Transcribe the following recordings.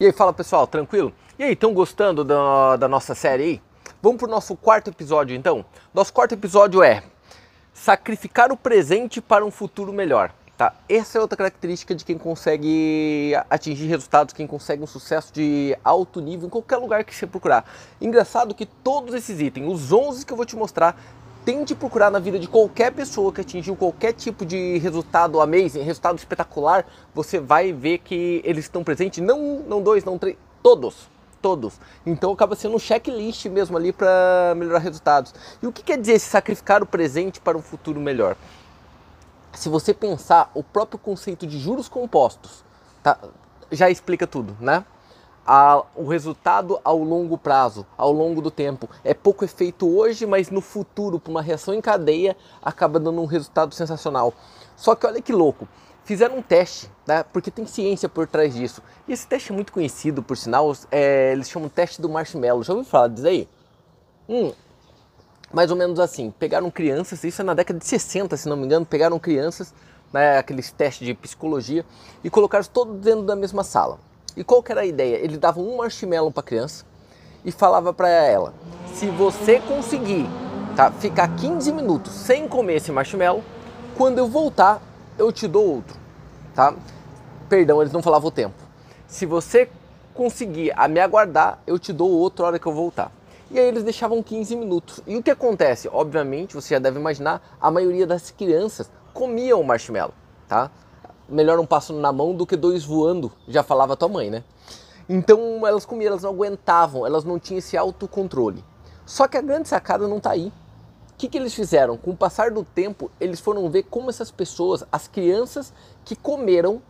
E aí, fala pessoal, tranquilo? E aí, estão gostando da, da nossa série aí? Vamos pro nosso quarto episódio então? Nosso quarto episódio é Sacrificar o presente para um futuro melhor. Tá? Essa é outra característica de quem consegue atingir resultados, quem consegue um sucesso de alto nível em qualquer lugar que você procurar. Engraçado que todos esses itens, os 11 que eu vou te mostrar, tente procurar na vida de qualquer pessoa que atingiu qualquer tipo de resultado amazing, resultado espetacular, você vai ver que eles estão presentes, não um, não dois, não três, todos. Todos. Então acaba sendo um checklist mesmo ali para melhorar resultados. E o que quer dizer sacrificar o presente para um futuro melhor? Se você pensar, o próprio conceito de juros compostos tá, já explica tudo, né? A, o resultado ao longo prazo, ao longo do tempo. É pouco efeito hoje, mas no futuro, por uma reação em cadeia, acaba dando um resultado sensacional. Só que olha que louco, fizeram um teste, né? porque tem ciência por trás disso. E esse teste é muito conhecido, por sinal, é, eles chamam teste do marshmallow. Já ouviu falar disso aí? Hum, mais ou menos assim, pegaram crianças, isso é na década de 60, se não me engano, pegaram crianças, né, aqueles testes de psicologia, e colocaram todos dentro da mesma sala. E qual que era a ideia? Ele dava um marshmallow para a criança e falava para ela: se você conseguir tá, ficar 15 minutos sem comer esse marshmallow, quando eu voltar, eu te dou outro. Tá? Perdão, eles não falavam o tempo. Se você conseguir a me aguardar, eu te dou outro hora que eu voltar. E aí eles deixavam 15 minutos. E o que acontece? Obviamente, você já deve imaginar, a maioria das crianças comiam o marshmallow, tá? Melhor um passo na mão do que dois voando, já falava tua mãe, né? Então elas comiam, elas não aguentavam, elas não tinham esse autocontrole. Só que a grande sacada não está aí. O que, que eles fizeram? Com o passar do tempo, eles foram ver como essas pessoas, as crianças que comeram,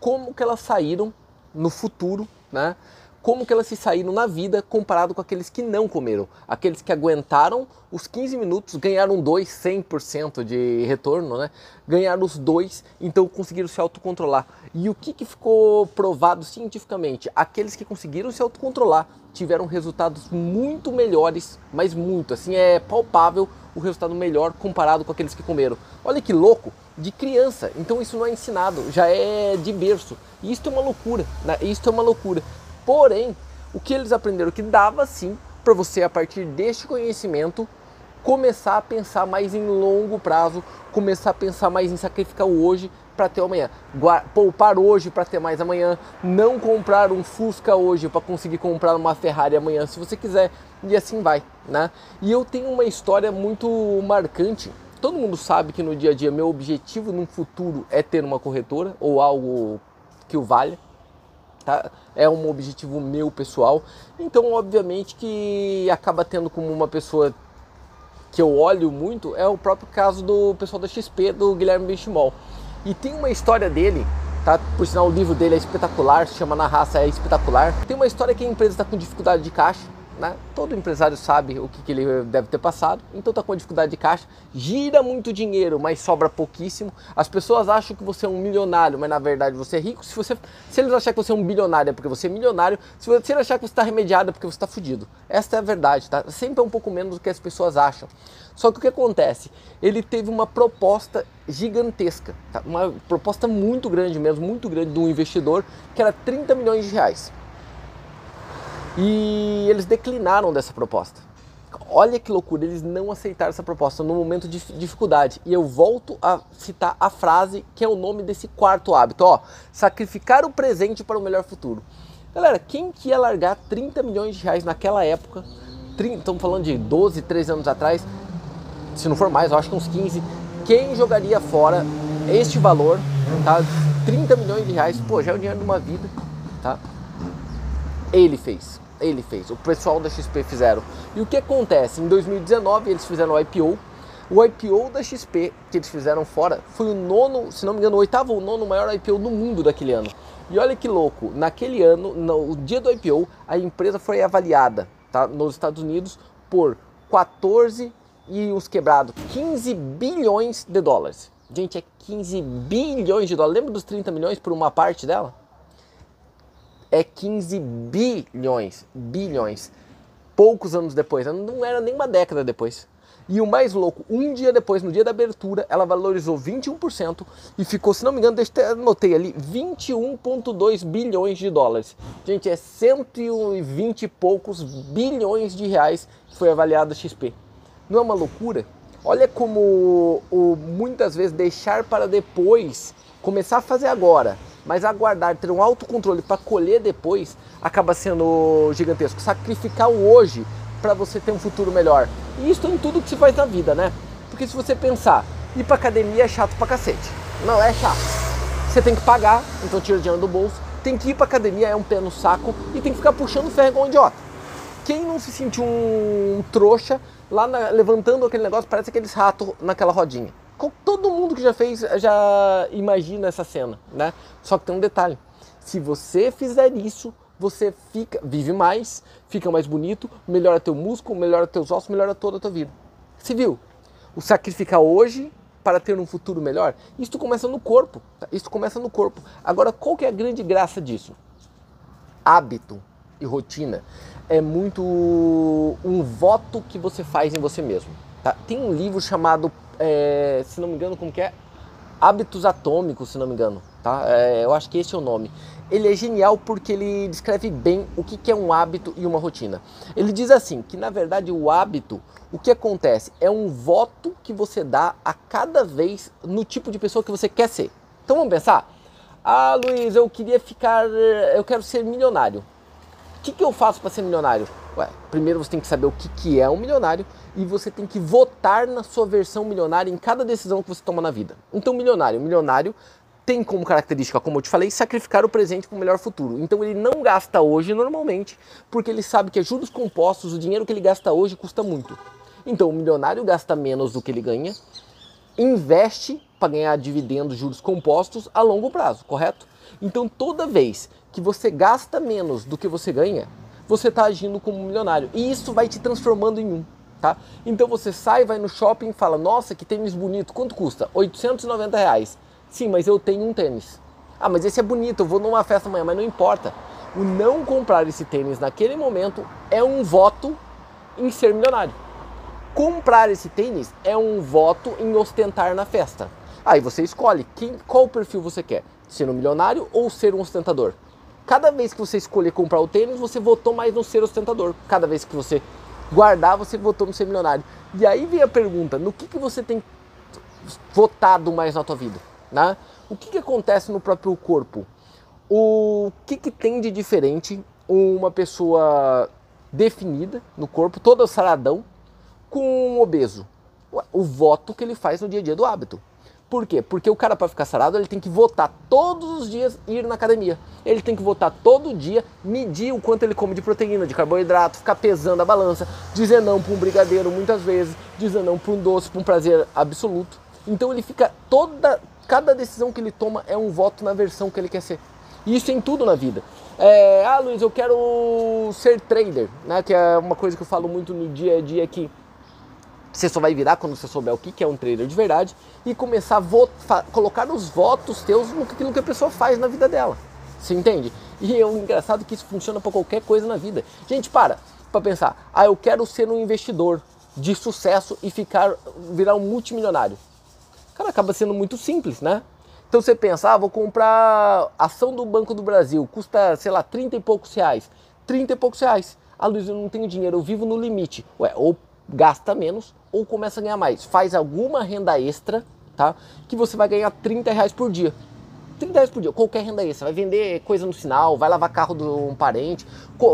como que elas saíram no futuro, né? Como que elas se saíram na vida comparado com aqueles que não comeram. Aqueles que aguentaram os 15 minutos, ganharam dois, 100% de retorno, né? Ganharam os dois, então conseguiram se autocontrolar. E o que, que ficou provado cientificamente? Aqueles que conseguiram se autocontrolar tiveram resultados muito melhores, mas muito, assim, é palpável o resultado melhor comparado com aqueles que comeram. Olha que louco, de criança, então isso não é ensinado, já é de berço. E isso é uma loucura, né? Isso é uma loucura. Porém, o que eles aprenderam que dava sim para você a partir deste conhecimento começar a pensar mais em longo prazo, começar a pensar mais em sacrificar o hoje para ter amanhã, poupar hoje para ter mais amanhã, não comprar um Fusca hoje para conseguir comprar uma Ferrari amanhã, se você quiser, e assim vai, né? E eu tenho uma história muito marcante. Todo mundo sabe que no dia a dia meu objetivo no futuro é ter uma corretora ou algo que o valha, tá? É um objetivo meu pessoal. Então, obviamente que acaba tendo como uma pessoa que eu olho muito é o próprio caso do pessoal da XP, do Guilherme Benchimol. E tem uma história dele, tá? Por sinal, o livro dele é espetacular, se chama Na Raça é Espetacular. Tem uma história que a empresa está com dificuldade de caixa né? Todo empresário sabe o que, que, ele deve ter passado, então está com dificuldade de caixa, gira muito dinheiro, mas sobra pouquíssimo. As pessoas acham que você é um milionário, mas na verdade você é rico. Se, você, se eles acharem que você é um bilionário é porque você é milionário, se, você, se eles acharem que você está remediado é porque você está fudido. Essa é a verdade, tá? Sempre é um pouco menos do que as pessoas acham. Só que o que acontece? Ele teve uma proposta gigantesca, tá? uma proposta muito grande mesmo, muito grande de um investidor, que era 30 milhões de reais. E eles declinaram dessa proposta. Olha que loucura, eles não aceitaram essa proposta no momento de dificuldade. E eu volto a citar a frase que é o nome desse quarto hábito, ó, sacrificar o presente para o melhor futuro. Galera, quem que ia largar 30 milhões de reais naquela época? 30, estamos falando de 12, 13 anos atrás, se não for mais, eu acho que uns 15. Quem jogaria fora este valor, tá? 30 milhões de reais, pô, já é o dinheiro de uma vida, tá? Ele fez ele fez, o pessoal da XP fizeram. E o que acontece? Em 2019 eles fizeram o IPO. O IPO da XP que eles fizeram fora foi o nono, se não me engano, o oitavo ou nono maior IPO do mundo daquele ano. E olha que louco, naquele ano, no dia do IPO, a empresa foi avaliada tá, nos Estados Unidos por 14 e os quebrados 15 bilhões de dólares. Gente, é 15 bilhões de dólares. Lembra dos 30 milhões por uma parte dela? É 15 bilhões, bilhões. Poucos anos depois, não era nem uma década depois. E o mais louco, um dia depois, no dia da abertura, ela valorizou 21% e ficou, se não me engano, deixa eu anotei ali, 21,2 bilhões de dólares. Gente, é 120 e poucos bilhões de reais que foi avaliado a XP. Não é uma loucura? Olha como o, muitas vezes deixar para depois, começar a fazer agora, mas aguardar, ter um autocontrole para colher depois, acaba sendo gigantesco. Sacrificar o hoje para você ter um futuro melhor. E isso em tudo que se faz na vida, né? Porque se você pensar, ir pra academia é chato pra cacete. Não, é chato. Você tem que pagar, então tira dinheiro do bolso. Tem que ir pra academia, é um pé no saco. E tem que ficar puxando ferro igual um idiota. Quem não se sentiu um trouxa lá na, levantando aquele negócio, parece aqueles ratos naquela rodinha. Todo mundo que já fez já imagina essa cena, né? Só que tem um detalhe. Se você fizer isso, você fica, vive mais, fica mais bonito, melhora teu músculo, melhora teus ossos, melhora toda a tua vida. Você viu? O sacrificar hoje para ter um futuro melhor, isso começa no corpo. Tá? Isso começa no corpo. Agora, qual que é a grande graça disso? Hábito e rotina é muito um voto que você faz em você mesmo. Tá? Tem um livro chamado, é, se não me engano, como que é? Hábitos Atômicos, se não me engano. Tá? É, eu acho que esse é o nome ele é genial porque ele descreve bem o que é um hábito e uma rotina. Ele diz assim que na verdade o hábito, o que acontece é um voto que você dá a cada vez no tipo de pessoa que você quer ser. Então vamos pensar. Ah, Luiz, eu queria ficar, eu quero ser milionário. O que, que eu faço para ser milionário? Ué, primeiro você tem que saber o que, que é um milionário e você tem que votar na sua versão milionária em cada decisão que você toma na vida. Então, milionário, milionário tem como característica, como eu te falei, sacrificar o presente para o melhor futuro. Então ele não gasta hoje normalmente, porque ele sabe que juros compostos, o dinheiro que ele gasta hoje custa muito. Então o milionário gasta menos do que ele ganha, investe para ganhar dividendos, juros compostos a longo prazo, correto? Então toda vez que você gasta menos do que você ganha, você está agindo como um milionário. E isso vai te transformando em um. Tá? Então você sai, vai no shopping e fala, nossa, que tênis bonito, quanto custa? 890 reais. Sim, mas eu tenho um tênis. Ah, mas esse é bonito, eu vou numa festa amanhã, mas não importa. O não comprar esse tênis naquele momento é um voto em ser milionário. Comprar esse tênis é um voto em ostentar na festa. Aí você escolhe quem, qual perfil você quer, ser um milionário ou ser um ostentador. Cada vez que você escolher comprar o tênis, você votou mais no ser ostentador. Cada vez que você guardar, você votou no ser milionário. E aí vem a pergunta: no que, que você tem votado mais na tua vida? Né? O que, que acontece no próprio corpo? O que, que tem de diferente uma pessoa definida no corpo, todo saradão, com um obeso? O voto que ele faz no dia a dia do hábito. Por quê? Porque o cara para ficar sarado, ele tem que votar todos os dias ir na academia. Ele tem que votar todo dia, medir o quanto ele come de proteína, de carboidrato, ficar pesando a balança, dizer não para um brigadeiro muitas vezes, dizer não para um doce, para um prazer absoluto. Então ele fica toda Cada decisão que ele toma é um voto na versão que ele quer ser. E isso em tudo na vida. É, ah, Luiz, eu quero ser trader, né? Que é uma coisa que eu falo muito no dia a dia que você só vai virar quando você souber o que é um trader de verdade e começar a colocar os votos teus no que a pessoa faz na vida dela. Você entende? E é um engraçado que isso funciona para qualquer coisa na vida. Gente, para para pensar. Ah, eu quero ser um investidor de sucesso e ficar virar um multimilionário. Cara, acaba sendo muito simples, né? Então você pensa, ah, vou comprar ação do Banco do Brasil, custa, sei lá, 30 e poucos reais. 30 e poucos reais. Ah, Luiz, eu não tenho dinheiro, eu vivo no limite. Ué, ou gasta menos ou começa a ganhar mais. Faz alguma renda extra, tá? Que você vai ganhar 30 reais por dia. 30 reais por dia, qualquer renda extra. Vai vender coisa no sinal, vai lavar carro de um parente,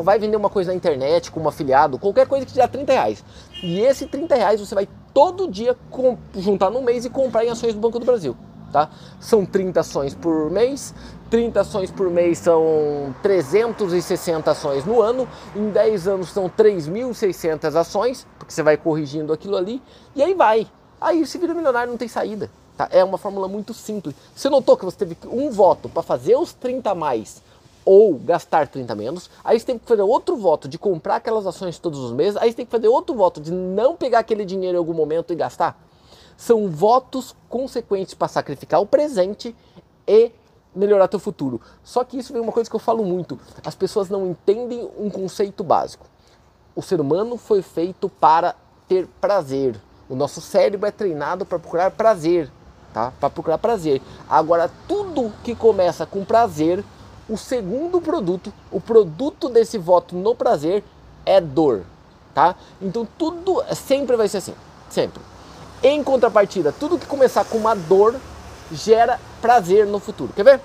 vai vender uma coisa na internet com um afiliado, qualquer coisa que te dá 30 reais. E esse 30 reais você vai todo dia juntar no mês e comprar em ações do Banco do Brasil. Tá? São 30 ações por mês, 30 ações por mês são 360 ações no ano, em 10 anos são 3.600 ações, porque você vai corrigindo aquilo ali, e aí vai. Aí se vira milionário não tem saída. Tá? É uma fórmula muito simples. Você notou que você teve um voto para fazer os 30 mais ou gastar 30 menos, aí você tem que fazer outro voto de comprar aquelas ações todos os meses, aí você tem que fazer outro voto de não pegar aquele dinheiro em algum momento e gastar. São votos consequentes para sacrificar o presente e melhorar teu futuro. Só que isso é uma coisa que eu falo muito. As pessoas não entendem um conceito básico. O ser humano foi feito para ter prazer. O nosso cérebro é treinado para procurar prazer, tá? Para procurar prazer. Agora, tudo que começa com prazer, o segundo produto, o produto desse voto no prazer é dor, tá? Então tudo sempre vai ser assim, sempre. Em contrapartida, tudo que começar com uma dor gera prazer no futuro. Quer ver?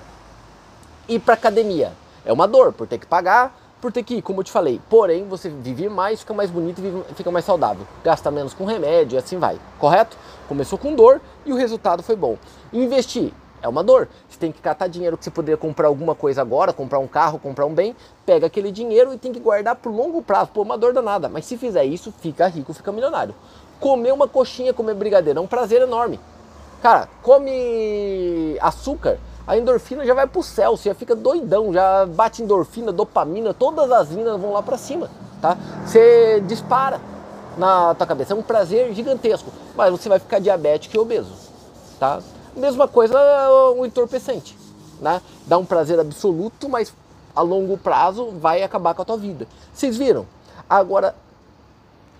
Ir para academia é uma dor por ter que pagar, por ter que ir, como eu te falei. Porém, você vive mais, fica mais bonito e fica mais saudável. Gasta menos com remédio e assim vai. Correto? Começou com dor e o resultado foi bom. Investir é uma dor. Você tem que catar dinheiro que você poderia comprar alguma coisa agora, comprar um carro, comprar um bem, pega aquele dinheiro e tem que guardar por longo prazo. Pô, uma dor danada. Mas se fizer isso, fica rico, fica milionário. Comer uma coxinha, comer brigadeiro é um prazer enorme. Cara, come açúcar, a endorfina já vai pro céu, você já fica doidão, já bate endorfina, dopamina, todas as minas vão lá para cima, tá? Você dispara na tua cabeça, é um prazer gigantesco, mas você vai ficar diabético e obeso, tá? Mesma coisa o entorpecente, né? Dá um prazer absoluto, mas a longo prazo vai acabar com a tua vida. Vocês viram? Agora,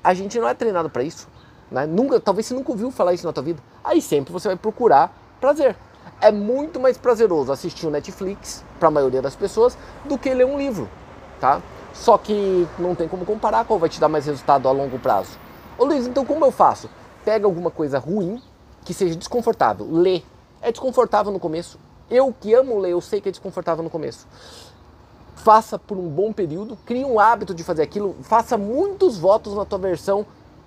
a gente não é treinado para isso, né? Nunca, talvez você nunca ouviu falar isso na tua vida. Aí sempre você vai procurar prazer. É muito mais prazeroso assistir o Netflix para a maioria das pessoas do que ler um livro, tá? Só que não tem como comparar qual vai te dar mais resultado a longo prazo. Ô Luiz, então como eu faço? Pega alguma coisa ruim que seja desconfortável. Lê. É desconfortável no começo. Eu que amo ler, eu sei que é desconfortável no começo. Faça por um bom período, crie um hábito de fazer aquilo, faça muitos votos na tua versão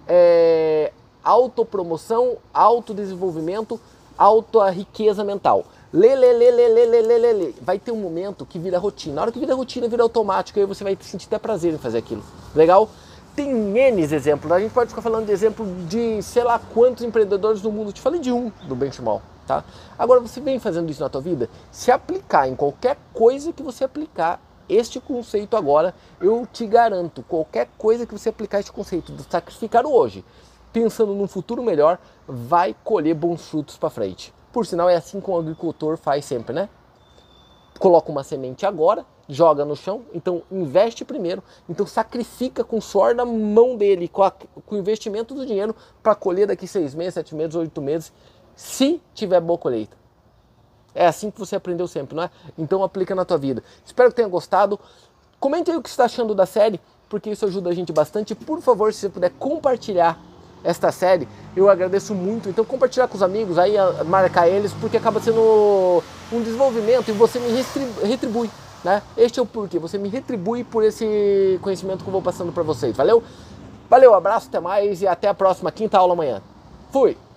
é, autopromoção, autodesenvolvimento, alta riqueza mental. Lê, lê, lê, lê, lê, lê, lê, lê, lê. Vai ter um momento que vira rotina. Na hora que vira rotina, vira automático, aí você vai sentir até prazer em fazer aquilo. Legal? Tem N exemplos. A gente pode ficar falando de exemplo de sei lá quantos empreendedores do mundo. Te falei de um do benchmark, tá? Agora você vem fazendo isso na tua vida, se aplicar em qualquer coisa que você aplicar este conceito agora, eu te garanto, qualquer coisa que você aplicar este conceito de sacrificar hoje, pensando num futuro melhor, vai colher bons frutos para frente. Por sinal, é assim que o agricultor faz sempre, né? Coloca uma semente agora, joga no chão, então investe primeiro, então sacrifica com o suor da mão dele, com, a, com o investimento do dinheiro para colher daqui seis meses, sete meses, oito meses, se tiver boa colheita. É assim que você aprendeu sempre, não é? Então aplica na tua vida. Espero que tenha gostado. Comente aí o que você está achando da série, porque isso ajuda a gente bastante. Por favor, se você puder compartilhar esta série, eu agradeço muito. Então compartilhar com os amigos, aí marcar eles, porque acaba sendo um desenvolvimento e você me retribui. Né? Este é o porquê. Você me retribui por esse conhecimento que eu vou passando para vocês. Valeu? Valeu, abraço, até mais e até a próxima quinta aula amanhã. Fui!